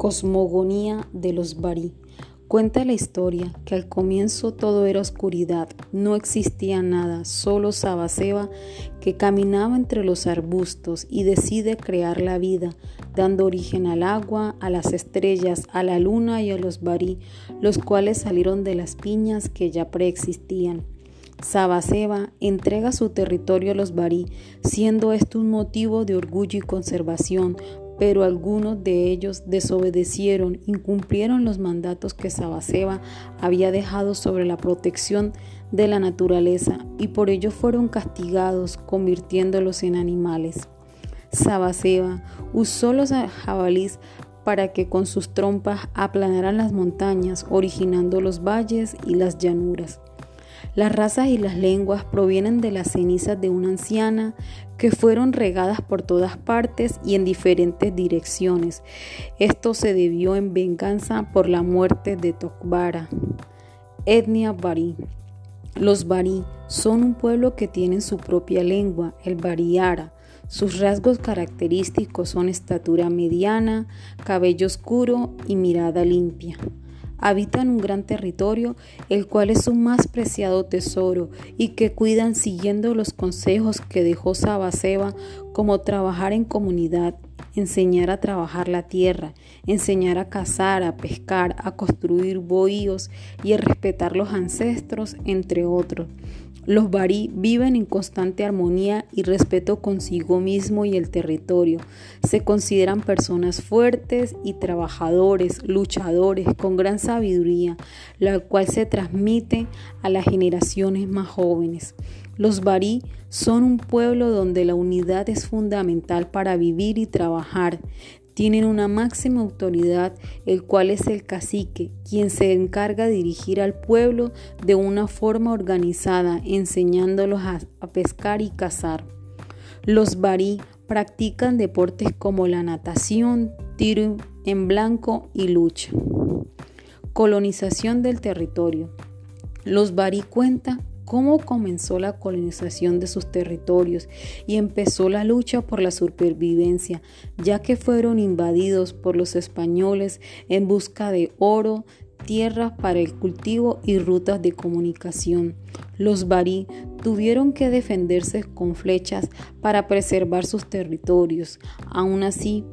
Cosmogonía de los Bari. Cuenta la historia que al comienzo todo era oscuridad, no existía nada, solo Sabaseba que caminaba entre los arbustos y decide crear la vida, dando origen al agua, a las estrellas, a la luna y a los Bari, los cuales salieron de las piñas que ya preexistían. Sabaseba entrega su territorio a los Bari, siendo esto un motivo de orgullo y conservación, pero algunos de ellos desobedecieron, incumplieron los mandatos que Sabaseba había dejado sobre la protección de la naturaleza y por ello fueron castigados, convirtiéndolos en animales. Sabaseba usó los jabalís para que con sus trompas aplanaran las montañas, originando los valles y las llanuras. Las razas y las lenguas provienen de las cenizas de una anciana que fueron regadas por todas partes y en diferentes direcciones. Esto se debió en venganza por la muerte de Tokbara. Etnia Bari. Los Bari son un pueblo que tiene su propia lengua, el Bariara. Sus rasgos característicos son estatura mediana, cabello oscuro y mirada limpia habitan un gran territorio, el cual es su más preciado tesoro, y que cuidan siguiendo los consejos que dejó Sabaseba, como trabajar en comunidad, enseñar a trabajar la tierra, enseñar a cazar, a pescar, a construir bohíos y a respetar los ancestros, entre otros. Los barí viven en constante armonía y respeto consigo mismo y el territorio. Se consideran personas fuertes y trabajadores, luchadores, con gran sabiduría, la cual se transmite a las generaciones más jóvenes. Los barí son un pueblo donde la unidad es fundamental para vivir y trabajar tienen una máxima autoridad, el cual es el cacique, quien se encarga de dirigir al pueblo de una forma organizada, enseñándolos a, pescar y cazar. Los barí practican deportes como la natación, tiro en blanco y lucha. Colonización del territorio. Los barí cuentan cómo comenzó la colonización de sus territorios y empezó la lucha por la supervivencia, ya que fueron invadidos por los españoles en busca de oro, tierras para el cultivo y rutas de comunicación. Los barí tuvieron que defenderse con flechas para preservar sus territorios. Aún así,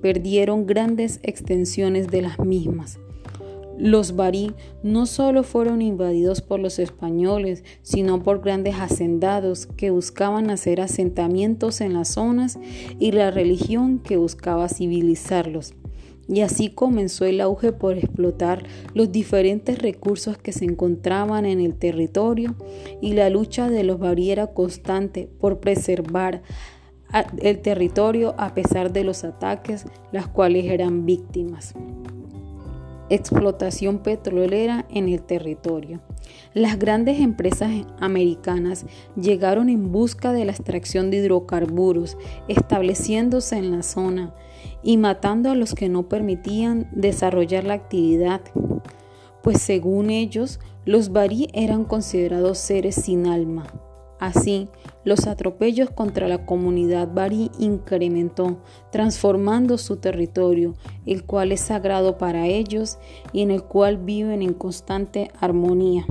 perdieron grandes extensiones de las mismas. Los barí no solo fueron invadidos por los españoles, sino por grandes hacendados que buscaban hacer asentamientos en las zonas y la religión que buscaba civilizarlos. Y así comenzó el auge por explotar los diferentes recursos que se encontraban en el territorio y la lucha de los barí era constante por preservar el territorio a pesar de los ataques, las cuales eran víctimas explotación petrolera en el territorio. Las grandes empresas americanas llegaron en busca de la extracción de hidrocarburos, estableciéndose en la zona y matando a los que no permitían desarrollar la actividad, pues según ellos, los barí eran considerados seres sin alma. Así, los atropellos contra la comunidad barí incrementó, transformando su territorio, el cual es sagrado para ellos y en el cual viven en constante armonía.